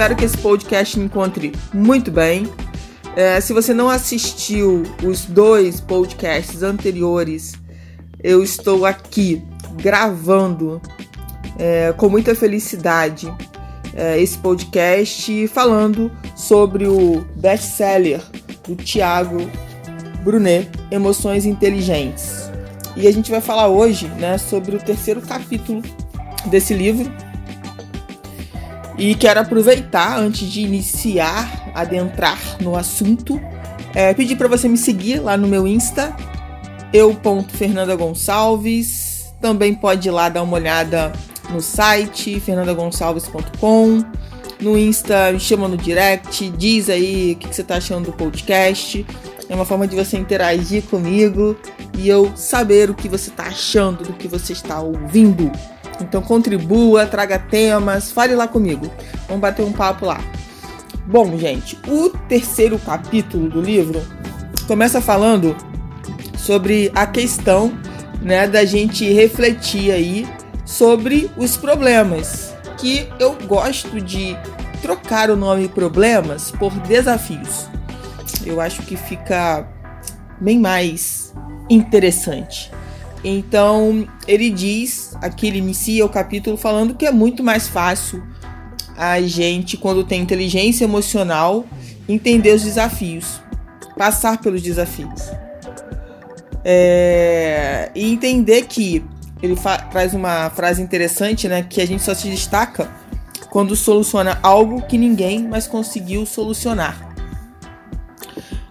Espero que esse podcast encontre muito bem. É, se você não assistiu os dois podcasts anteriores, eu estou aqui gravando é, com muita felicidade é, esse podcast falando sobre o best-seller do Tiago Brunet, Emoções Inteligentes. E a gente vai falar hoje né, sobre o terceiro capítulo desse livro. E quero aproveitar, antes de iniciar, adentrar no assunto, é, pedir para você me seguir lá no meu Insta, eu.fernanda Gonçalves. Também pode ir lá dar uma olhada no site fernandagonçalves.com. No Insta, me chama no direct, diz aí o que, que você está achando do podcast. É uma forma de você interagir comigo e eu saber o que você está achando do que você está ouvindo. Então contribua, traga temas, fale lá comigo. Vamos bater um papo lá. Bom, gente, o terceiro capítulo do livro começa falando sobre a questão né, da gente refletir aí sobre os problemas. Que eu gosto de trocar o nome problemas por desafios. Eu acho que fica bem mais interessante. Então, ele diz, aqui ele inicia o capítulo falando que é muito mais fácil a gente, quando tem inteligência emocional, entender os desafios, passar pelos desafios. É, e entender que ele traz uma frase interessante, né? Que a gente só se destaca quando soluciona algo que ninguém mais conseguiu solucionar.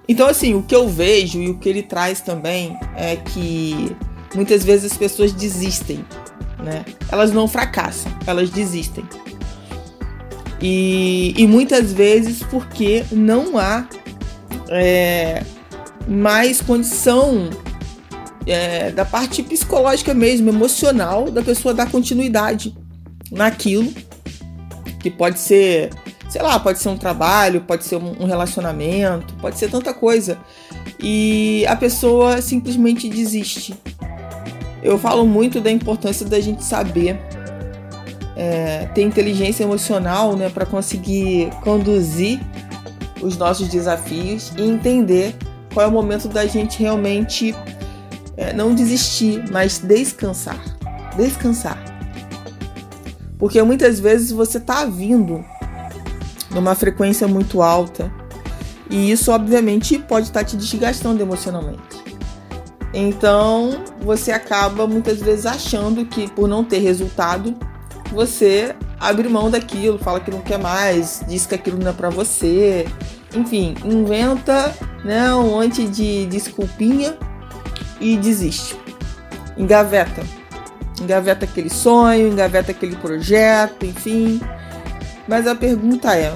Então, assim, o que eu vejo e o que ele traz também é que muitas vezes as pessoas desistem, né? Elas não fracassam, elas desistem. E, e muitas vezes porque não há é, mais condição é, da parte psicológica mesmo, emocional, da pessoa dar continuidade naquilo que pode ser, sei lá, pode ser um trabalho, pode ser um relacionamento, pode ser tanta coisa. E a pessoa simplesmente desiste. Eu falo muito da importância da gente saber é, ter inteligência emocional né, para conseguir conduzir os nossos desafios e entender qual é o momento da gente realmente é, não desistir, mas descansar. Descansar. Porque muitas vezes você está vindo numa frequência muito alta e isso, obviamente, pode estar tá te desgastando emocionalmente. Então, você acaba muitas vezes achando que por não ter resultado, você abre mão daquilo, fala que não quer mais, diz que aquilo não é para você. Enfim, inventa né, um monte de desculpinha e desiste. Engaveta. Engaveta aquele sonho, engaveta aquele projeto, enfim. Mas a pergunta é: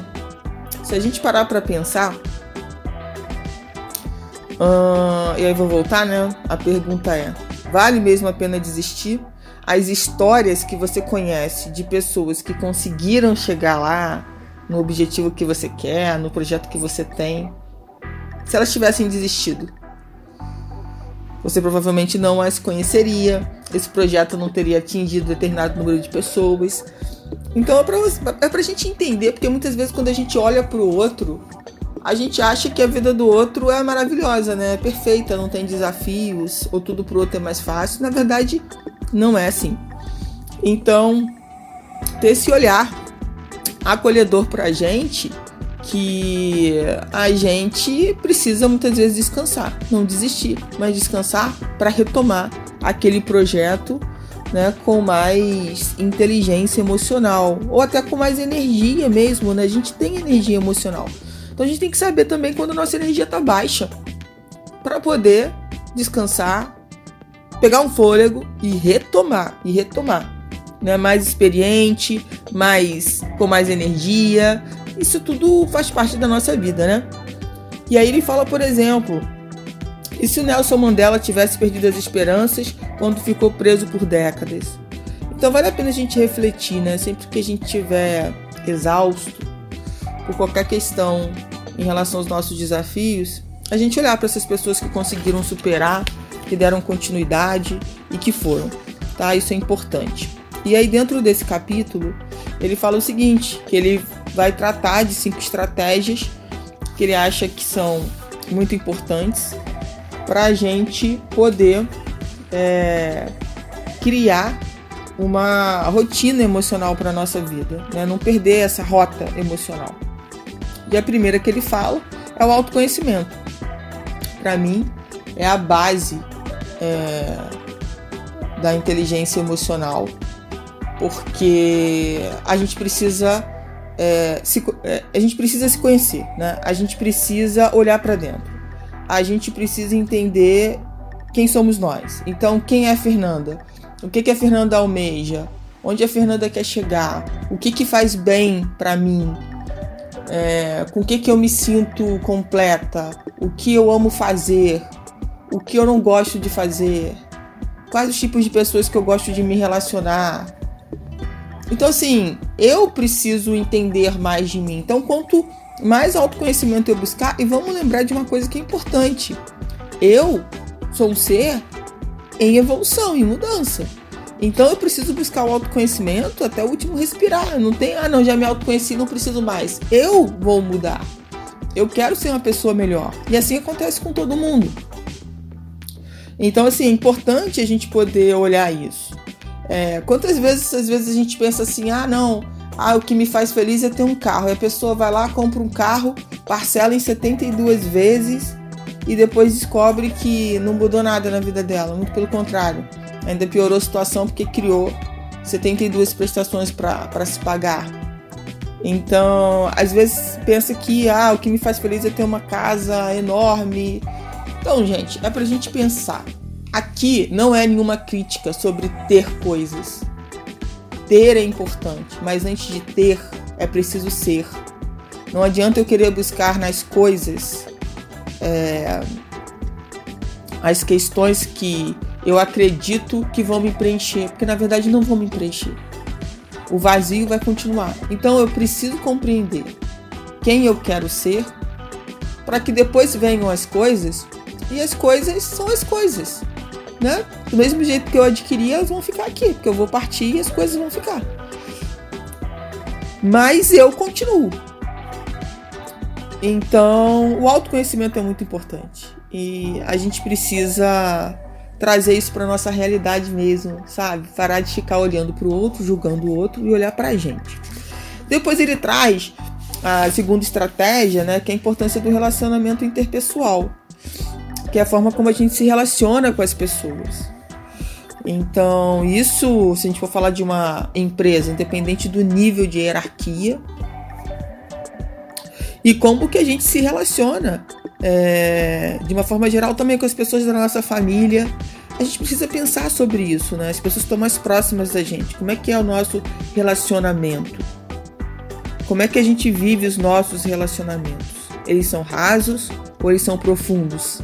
se a gente parar para pensar, uh, e aí vou voltar, né? A pergunta é: vale mesmo a pena desistir? As histórias que você conhece de pessoas que conseguiram chegar lá no objetivo que você quer, no projeto que você tem, se elas tivessem desistido, você provavelmente não as conheceria, esse projeto não teria atingido determinado número de pessoas. Então é pra, é pra gente entender, porque muitas vezes quando a gente olha pro outro, a gente acha que a vida do outro é maravilhosa, né? É perfeita, não tem desafios, ou tudo pro outro é mais fácil. Na verdade, não é assim. Então, ter esse olhar acolhedor pra gente que a gente precisa muitas vezes descansar, não desistir, mas descansar para retomar aquele projeto né, com mais inteligência emocional ou até com mais energia mesmo, né? A gente tem energia emocional. Então a gente tem que saber também quando nossa energia está baixa para poder descansar, pegar um fôlego e retomar e retomar, né? Mais experiente, mais com mais energia, Isso tudo faz parte da nossa vida, né? E aí ele fala, por exemplo, e se o Nelson Mandela tivesse perdido as esperanças quando ficou preso por décadas? Então vale a pena a gente refletir, né? Sempre que a gente estiver exausto por qualquer questão em relação aos nossos desafios, a gente olhar para essas pessoas que conseguiram superar, que deram continuidade e que foram, tá? Isso é importante. E aí dentro desse capítulo, ele fala o seguinte, que ele vai tratar de cinco estratégias que ele acha que são muito importantes para a gente poder é, criar uma rotina emocional para nossa vida, né? não perder essa rota emocional. E a primeira que ele fala é o autoconhecimento. Para mim, é a base é, da inteligência emocional, porque a gente precisa é, se, é, a gente precisa se conhecer, né? A gente precisa olhar para dentro. A gente precisa entender quem somos nós. Então, quem é a Fernanda? O que, que a Fernanda almeja? Onde a Fernanda quer chegar? O que, que faz bem para mim? É, com o que, que eu me sinto completa? O que eu amo fazer? O que eu não gosto de fazer? Quais os tipos de pessoas que eu gosto de me relacionar? Então, assim, eu preciso entender mais de mim. Então, quanto mais autoconhecimento eu buscar, e vamos lembrar de uma coisa que é importante: eu sou um ser em evolução, em mudança. Então eu preciso buscar o autoconhecimento até o último respirar. Não tem, ah, não, já me autoconheci, não preciso mais. Eu vou mudar. Eu quero ser uma pessoa melhor. E assim acontece com todo mundo. Então, assim, é importante a gente poder olhar isso. É, quantas vezes, às vezes, a gente pensa assim, ah, não, ah, o que me faz feliz é ter um carro. E a pessoa vai lá, compra um carro, parcela em 72 vezes e depois descobre que não mudou nada na vida dela, muito pelo contrário, ainda piorou a situação porque criou 72 prestações para se pagar. Então, às vezes pensa que ah, o que me faz feliz é ter uma casa enorme. Então, gente, é pra gente pensar. Aqui não é nenhuma crítica sobre ter coisas. Ter é importante, mas antes de ter, é preciso ser. Não adianta eu querer buscar nas coisas é, as questões que eu acredito que vão me preencher, porque na verdade não vão me preencher. O vazio vai continuar. Então eu preciso compreender quem eu quero ser para que depois venham as coisas e as coisas são as coisas, né? Do mesmo jeito que eu adquiri, elas vão ficar aqui, porque eu vou partir e as coisas vão ficar. Mas eu continuo. Então, o autoconhecimento é muito importante e a gente precisa trazer isso para nossa realidade mesmo, sabe? Parar de ficar olhando para o outro, julgando o outro e olhar para a gente. Depois ele traz a segunda estratégia, né, que é a importância do relacionamento interpessoal, que é a forma como a gente se relaciona com as pessoas. Então, isso, se a gente for falar de uma empresa, independente do nível de hierarquia, e como que a gente se relaciona é, de uma forma geral também com as pessoas da nossa família. A gente precisa pensar sobre isso, né? As pessoas estão mais próximas da gente. Como é que é o nosso relacionamento? Como é que a gente vive os nossos relacionamentos? Eles são rasos ou eles são profundos?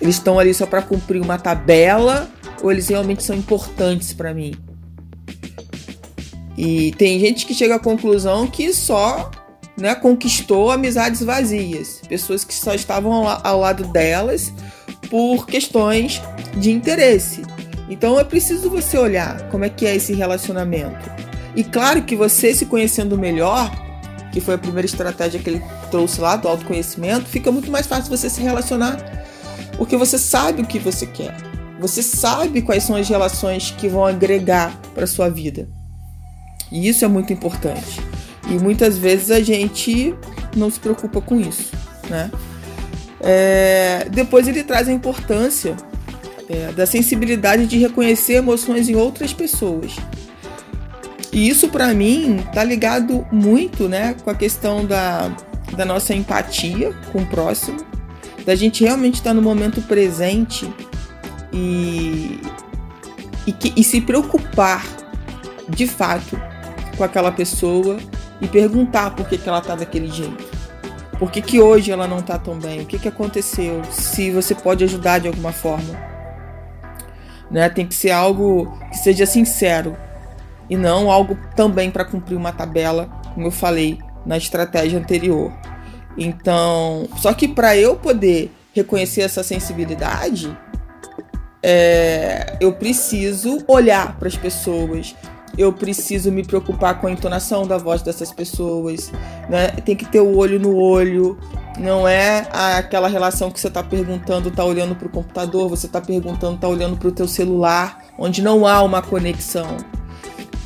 Eles estão ali só para cumprir uma tabela ou eles realmente são importantes para mim? E tem gente que chega à conclusão que só né, conquistou amizades vazias, pessoas que só estavam ao lado delas por questões de interesse. Então é preciso você olhar como é que é esse relacionamento. E claro que você se conhecendo melhor, que foi a primeira estratégia que ele trouxe lá do autoconhecimento, fica muito mais fácil você se relacionar, porque você sabe o que você quer. Você sabe quais são as relações que vão agregar para sua vida. E isso é muito importante. E muitas vezes a gente não se preocupa com isso, né? É, depois ele traz a importância é, da sensibilidade de reconhecer emoções em outras pessoas. E isso para mim tá ligado muito, né, com a questão da, da nossa empatia com o próximo, da gente realmente estar tá no momento presente e, e, que, e se preocupar de fato com aquela pessoa e perguntar por que, que ela tá daquele jeito. Por que, que hoje ela não tá tão bem? O que, que aconteceu? Se você pode ajudar de alguma forma. Né? Tem que ser algo que seja sincero e não algo também para cumprir uma tabela, como eu falei na estratégia anterior. Então, só que para eu poder reconhecer essa sensibilidade, é, eu preciso olhar para as pessoas, eu preciso me preocupar com a entonação da voz dessas pessoas, né? Tem que ter o olho no olho, não é aquela relação que você está perguntando, está olhando para o computador, você está perguntando, está olhando para o teu celular, onde não há uma conexão.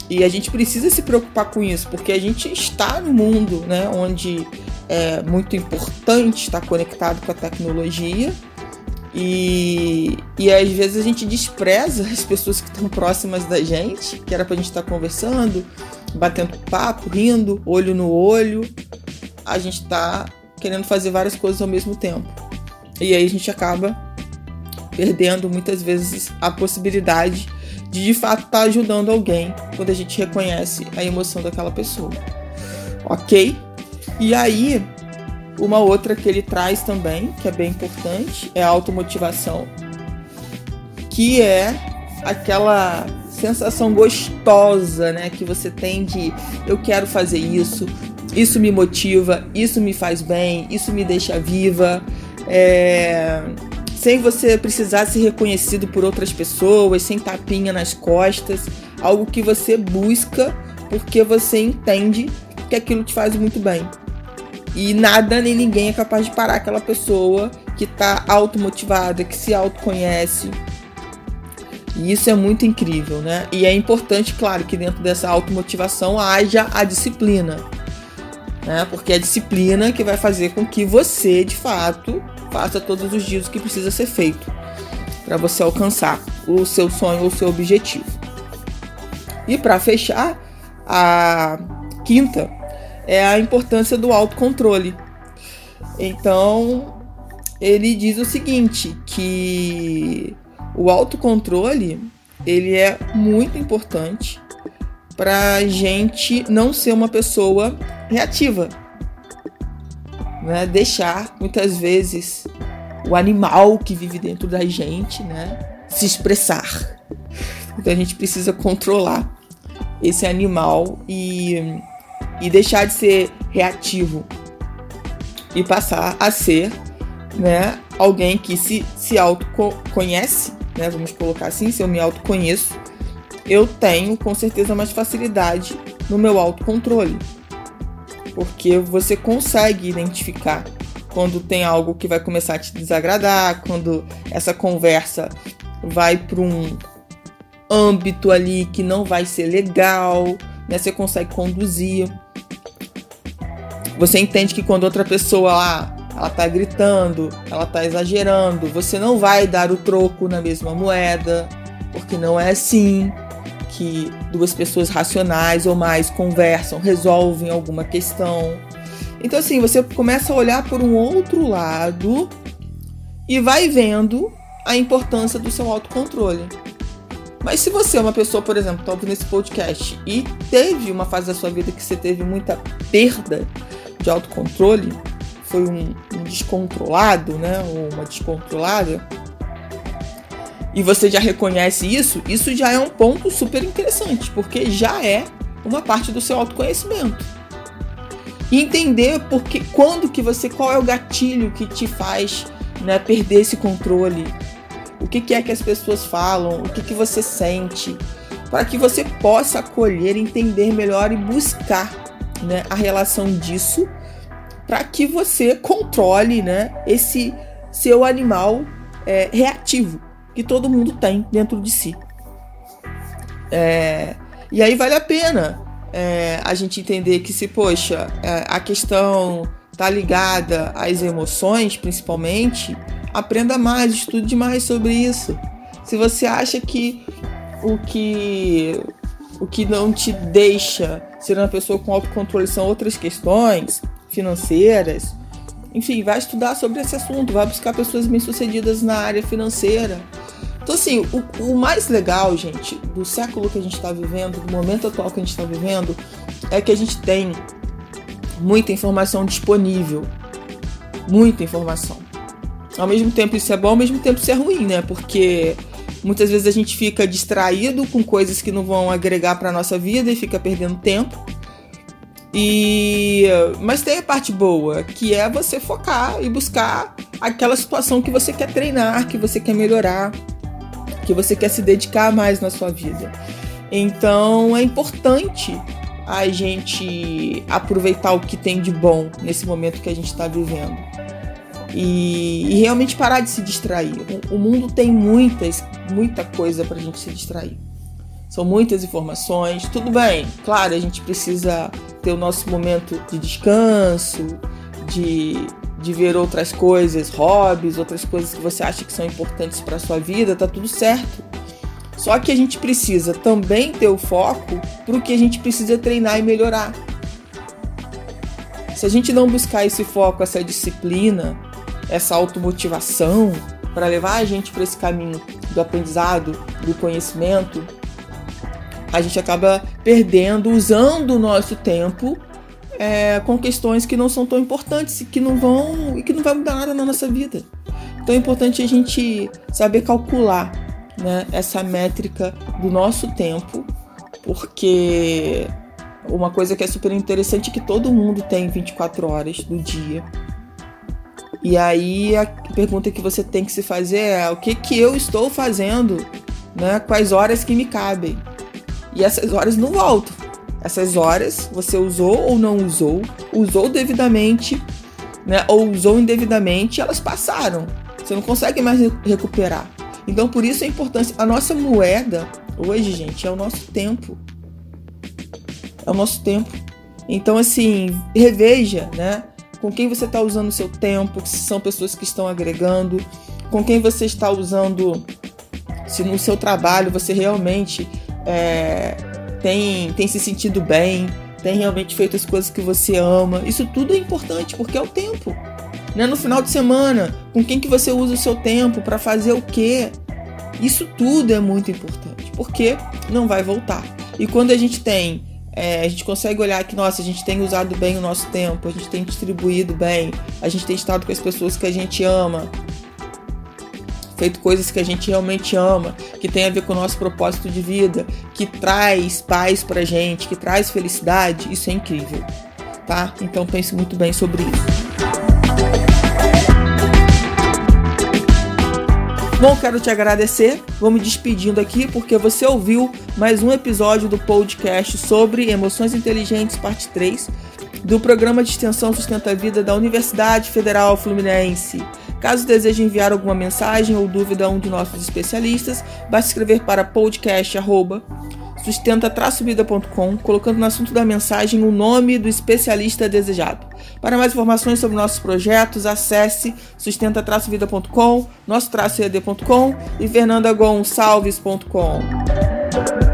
E a gente precisa se preocupar com isso, porque a gente está no mundo, né, onde é muito importante estar conectado com a tecnologia, e, e às vezes a gente despreza as pessoas que estão próximas da gente, que era pra gente estar conversando, batendo papo, rindo, olho no olho. A gente tá querendo fazer várias coisas ao mesmo tempo. E aí a gente acaba perdendo muitas vezes a possibilidade de de fato estar tá ajudando alguém quando a gente reconhece a emoção daquela pessoa. Ok? E aí uma outra que ele traz também, que é bem importante, é a automotivação, que é aquela sensação gostosa, né, que você tem de eu quero fazer isso, isso me motiva, isso me faz bem, isso me deixa viva, é... sem você precisar ser reconhecido por outras pessoas, sem tapinha nas costas, algo que você busca porque você entende que aquilo te faz muito bem. E nada nem ninguém é capaz de parar aquela pessoa que está automotivada, que se autoconhece. E isso é muito incrível, né? E é importante, claro, que dentro dessa automotivação haja a disciplina. Né? Porque é a disciplina que vai fazer com que você, de fato, faça todos os dias o que precisa ser feito para você alcançar o seu sonho o seu objetivo. E para fechar, a quinta é a importância do autocontrole. Então, ele diz o seguinte, que o autocontrole, ele é muito importante para a gente não ser uma pessoa reativa. Né? Deixar, muitas vezes, o animal que vive dentro da gente né? se expressar. Então a gente precisa controlar esse animal e e deixar de ser reativo e passar a ser né, alguém que se, se autoconhece, né, vamos colocar assim, se eu me autoconheço, eu tenho com certeza mais facilidade no meu autocontrole. Porque você consegue identificar quando tem algo que vai começar a te desagradar, quando essa conversa vai para um âmbito ali que não vai ser legal, né? Você consegue conduzir. Você entende que quando outra pessoa lá ela tá gritando, ela tá exagerando, você não vai dar o troco na mesma moeda, porque não é assim que duas pessoas racionais ou mais conversam, resolvem alguma questão. Então assim, você começa a olhar por um outro lado e vai vendo a importância do seu autocontrole. Mas se você é uma pessoa, por exemplo, está ouvindo esse podcast e teve uma fase da sua vida que você teve muita perda de autocontrole, foi um, um descontrolado, né, ou uma descontrolada, e você já reconhece isso, isso já é um ponto super interessante, porque já é uma parte do seu autoconhecimento. E entender porque quando que você qual é o gatilho que te faz, né, perder esse controle. O que, que é que as pessoas falam, o que, que você sente, para que você possa acolher, entender melhor e buscar né, a relação disso para que você controle né, esse seu animal é, reativo que todo mundo tem dentro de si. É, e aí vale a pena é, a gente entender que se, poxa, é, a questão tá ligada às emoções, principalmente, aprenda mais, estude mais sobre isso. Se você acha que o que o que não te deixa ser uma pessoa com autocontrole são outras questões financeiras. Enfim, vai estudar sobre esse assunto, vai buscar pessoas bem-sucedidas na área financeira. Então, assim, o, o, mais legal, gente, do século que a gente está vivendo, do momento atual que a gente está vivendo, é que a gente tem muita informação disponível. Muita informação. Ao mesmo tempo isso é bom, ao mesmo tempo isso é ruim, né? Porque muitas vezes a gente fica distraído com coisas que não vão agregar para nossa vida e fica perdendo tempo. E mas tem a parte boa, que é você focar e buscar aquela situação que você quer treinar, que você quer melhorar, que você quer se dedicar mais na sua vida. Então é importante a gente aproveitar o que tem de bom nesse momento que a gente está vivendo. E, e, realmente parar de se distrair. O, o mundo tem muitas, muita coisa para a gente se distrair. São muitas informações. Tudo bem, claro, a gente precisa ter o nosso momento de descanso, de, de ver outras coisas, hobbies, outras coisas que você acha que são importantes para sua vida, tá tudo certo. Só que a gente precisa também ter o foco para o que a gente precisa treinar e melhorar. Se a gente não buscar esse foco, essa disciplina, essa automotivação para levar a gente para esse caminho do aprendizado, do conhecimento, a gente acaba perdendo, usando o nosso tempo é, com questões que não são tão importantes e que não vão e que não vai mudar nada na nossa vida. Então é importante a gente saber calcular né, essa métrica do nosso tempo, porque uma coisa que é super interessante é que todo mundo tem 24 horas do dia. E aí a pergunta que você tem que se fazer é o que, que eu estou fazendo, né? Quais horas que me cabem. E essas horas não voltam. Essas horas você usou ou não usou, usou devidamente, né? Ou usou indevidamente, elas passaram. Você não consegue mais recuperar. Então, por isso a importância. A nossa moeda hoje, gente, é o nosso tempo. É o nosso tempo. Então, assim, reveja, né? Com quem você está usando o seu tempo, se são pessoas que estão agregando, com quem você está usando, se no seu trabalho você realmente é, tem, tem se sentido bem, tem realmente feito as coisas que você ama. Isso tudo é importante porque é o tempo. Né? No final de semana, com quem que você usa o seu tempo para fazer o quê? Isso tudo é muito importante, porque não vai voltar. E quando a gente tem, é, a gente consegue olhar que, nossa, a gente tem usado bem o nosso tempo, a gente tem distribuído bem, a gente tem estado com as pessoas que a gente ama, feito coisas que a gente realmente ama, que tem a ver com o nosso propósito de vida, que traz paz pra gente, que traz felicidade, isso é incrível, tá? Então pense muito bem sobre isso. Bom, quero te agradecer. Vou me despedindo aqui porque você ouviu mais um episódio do podcast sobre emoções inteligentes, parte 3, do programa de extensão Sustenta a Vida da Universidade Federal Fluminense. Caso deseje enviar alguma mensagem ou dúvida a um de nossos especialistas, basta escrever para podcast sustenta-vida.com, colocando no assunto da mensagem o nome do especialista desejado. Para mais informações sobre nossos projetos, acesse sustenta-vida.com, nosso-ed.com e fernandagonçalves.com.